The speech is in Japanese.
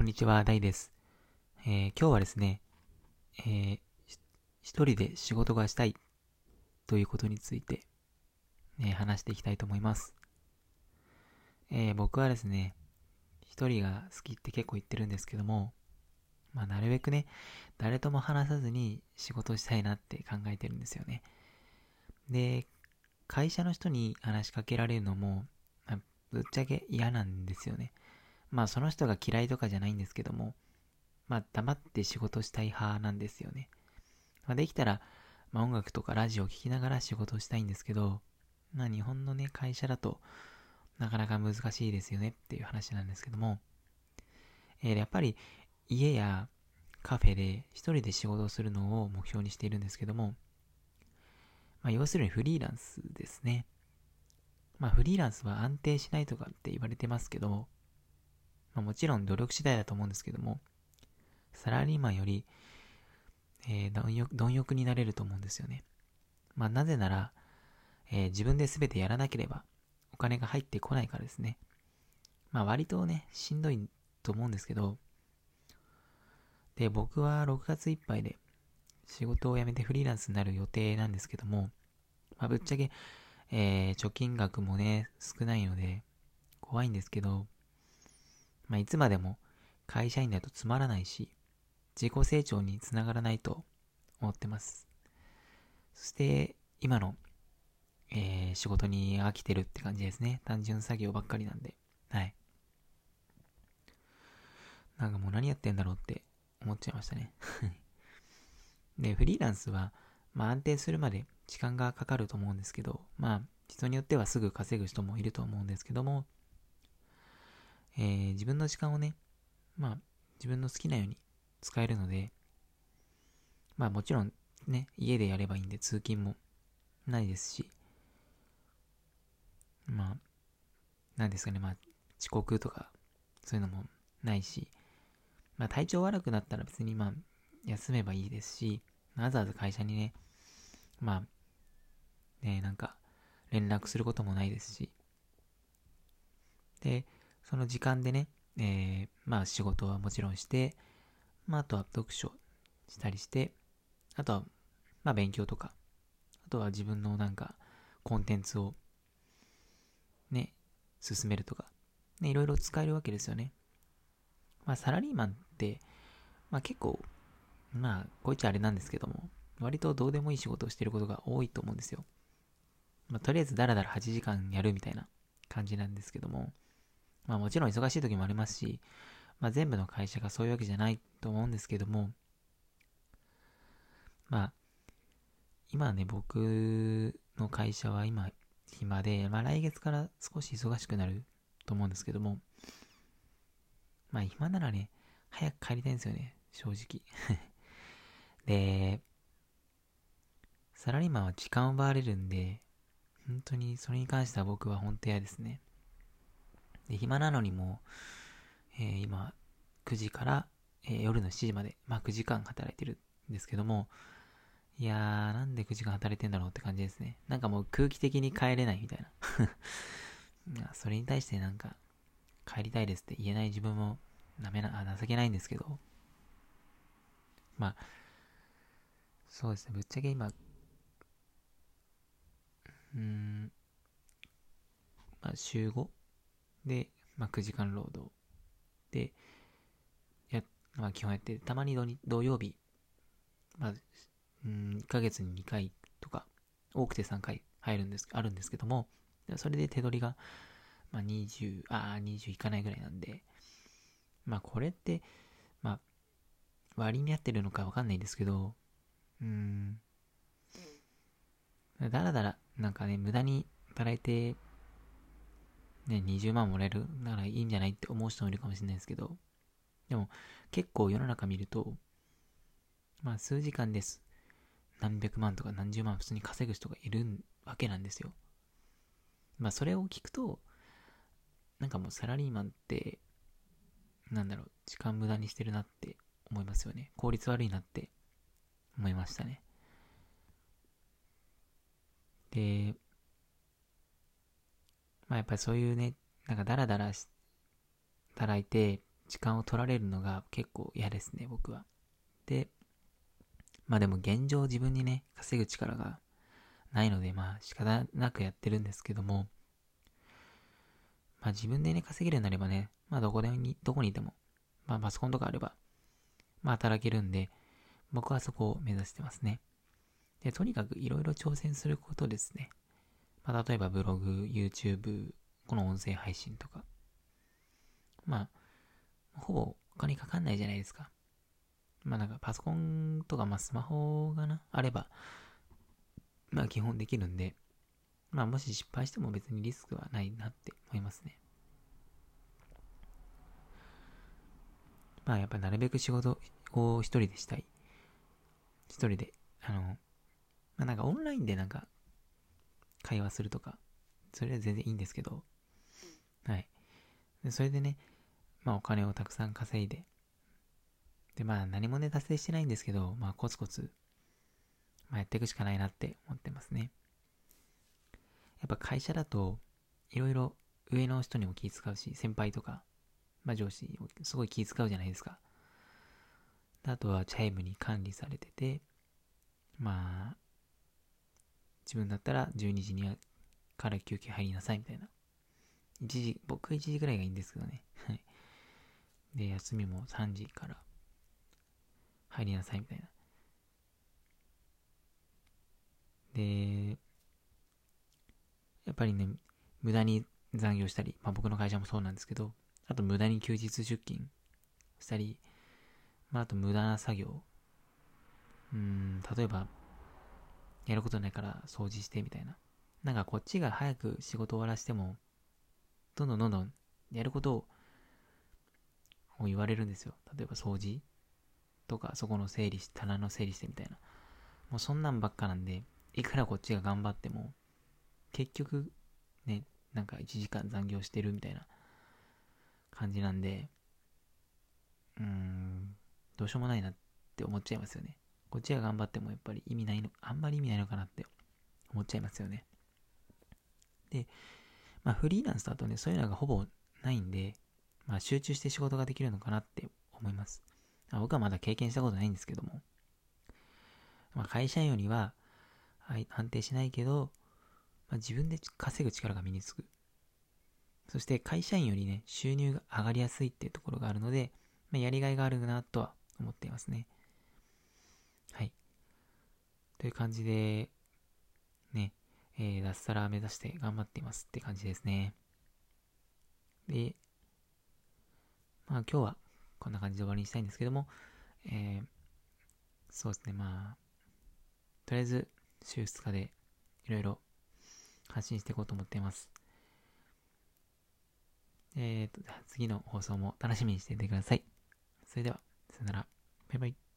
こんにちは、ダイです。えー、今日はですね、えー、一人で仕事がしたいということについて、ね、話していきたいと思います。えー、僕はですね、一人が好きって結構言ってるんですけども、まあ、なるべくね、誰とも話さずに仕事したいなって考えてるんですよね。で、会社の人に話しかけられるのも、まあ、ぶっちゃけ嫌なんですよね。まあその人が嫌いとかじゃないんですけども、まあ黙って仕事したい派なんですよね。まあ、できたら、まあ音楽とかラジオを聴きながら仕事をしたいんですけど、まあ日本のね、会社だとなかなか難しいですよねっていう話なんですけども、えー、やっぱり家やカフェで一人で仕事をするのを目標にしているんですけども、まあ要するにフリーランスですね。まあフリーランスは安定しないとかって言われてますけど、まあ、もちろん努力次第だと思うんですけども、サラリーマンより、えー、貪欲、貪欲になれると思うんですよね。まあ、なぜなら、えー、自分で全てやらなければお金が入ってこないからですね。まあ、割とね、しんどいと思うんですけど、で、僕は6月いっぱいで仕事を辞めてフリーランスになる予定なんですけども、まあ、ぶっちゃけ、えー、貯金額もね、少ないので、怖いんですけど、まあ、いつまでも会社員だとつまらないし、自己成長につながらないと思ってます。そして、今の、えー、仕事に飽きてるって感じですね。単純作業ばっかりなんで。はい。なんかもう何やってんだろうって思っちゃいましたね。で、フリーランスは、まあ安定するまで時間がかかると思うんですけど、まあ人によってはすぐ稼ぐ人もいると思うんですけども、えー、自分の時間をね、まあ、自分の好きなように使えるので、まあもちろんね、家でやればいいんで通勤もないですし、まあ、なんですかね、まあ、遅刻とか、そういうのもないし、まあ体調悪くなったら別にまあ、休めばいいですし、わざわざ会社にね、まあ、ね、なんか、連絡することもないですし、で、その時間でね、えー、まあ仕事はもちろんして、まああとは読書したりして、あとは、まあ勉強とか、あとは自分のなんかコンテンツをね、進めるとか、ね、いろいろ使えるわけですよね。まあサラリーマンって、まあ結構、まあこいつあれなんですけども、割とどうでもいい仕事をしてることが多いと思うんですよ。まあとりあえずダラダラ8時間やるみたいな感じなんですけども、まあもちろん忙しい時もありますし、まあ全部の会社がそういうわけじゃないと思うんですけども、まあ、今ね、僕の会社は今暇で、まあ来月から少し忙しくなると思うんですけども、まあ暇ならね、早く帰りたいんですよね、正直。で、サラリーマンは時間を奪われるんで、本当にそれに関しては僕は本当嫌ですね。で、暇なのにもえー、今、9時から、えー、夜の7時まで、まあ9時間働いてるんですけども、いやー、なんで9時間働いてんだろうって感じですね。なんかもう空気的に帰れないみたいな。それに対してなんか、帰りたいですって言えない自分も、ダメな、情けないんですけど、まあ、そうですね、ぶっちゃけ今、うん、まあ、週 5? で、まあ、9時間労働。で、や、まあ、基本やって、たまに土土曜日、まあ、うん、1ヶ月に2回とか、多くて3回入るんです、あるんですけども、それで手取りが、まあ、20、ああ、20いかないぐらいなんで、まあ、これって、まあ、割に合ってるのかわかんないですけど、うーん、だらだら、なんかね、無駄に働いてね、20万もらえるならいいんじゃないって思う人もいるかもしれないですけど、でも結構世の中見ると、まあ数時間です。何百万とか何十万普通に稼ぐ人がいるわけなんですよ。まあそれを聞くと、なんかもうサラリーマンって、なんだろう、時間無駄にしてるなって思いますよね。効率悪いなって思いましたね。で、まあやっぱりそういうね、なんかダラダラし働いて、時間を取られるのが結構嫌ですね、僕は。で、まあでも現状自分にね、稼ぐ力がないので、まあ仕方なくやってるんですけども、まあ自分でね、稼げるようになればね、まあどこでに、どこにいても、まあパソコンとかあれば、まあ働けるんで、僕はそこを目指してますね。で、とにかくいろいろ挑戦することですね。まあ例えばブログ、YouTube、この音声配信とか。まあ、ほぼお金かかんないじゃないですか。まあなんかパソコンとかまあスマホがな、あれば、まあ基本できるんで、まあもし失敗しても別にリスクはないなって思いますね。まあやっぱなるべく仕事を一人でしたい。一人で、あの、まあなんかオンラインでなんか会話するとか、それは全然いいんですけど、はい。でそれでね、まあお金をたくさん稼いで、でまあ何もね達成してないんですけど、まあコツコツ、まあやっていくしかないなって思ってますね。やっぱ会社だと、いろいろ上の人にも気使うし、先輩とか、まあ上司、すごい気使うじゃないですか。あとはチャイムに管理されてて、まあ、自分だったら12時にはから休憩入りなさいみたいな。1時、僕は1時ぐらいがいいんですけどね。はい。で、休みも3時から入りなさいみたいな。で、やっぱりね、無駄に残業したり、まあ僕の会社もそうなんですけど、あと無駄に休日出勤したり、まああと無駄な作業。うん、例えば、やることないから掃除してみたいな。なんかこっちが早く仕事終わらせても、どんどんどんどんやることを言われるんですよ。例えば掃除とか、そこの整理し、棚の整理してみたいな。もうそんなんばっかなんで、いくらこっちが頑張っても、結局、ね、なんか1時間残業してるみたいな感じなんで、うーん、どうしようもないなって思っちゃいますよね。こっちが頑張ってもやっぱり意味ないの、あんまり意味ないのかなって思っちゃいますよね。で、まあフリーランスだとね、そういうのがほぼないんで、まあ集中して仕事ができるのかなって思います。あ僕はまだ経験したことないんですけども、まあ会社員よりは安定しないけど、まあ、自分で稼ぐ力が身につく。そして会社員よりね、収入が上がりやすいっていうところがあるので、まあ、やりがいがあるなとは思っていますね。という感じで、ね、えー、脱サラ目指して頑張っていますって感じですね。で、まあ今日はこんな感じで終わりにしたいんですけども、えー、そうですね、まあ、とりあえず週2日でいろいろ発信していこうと思っています。えーと、次の放送も楽しみにしていてください。それでは、さよなら。バイバイ。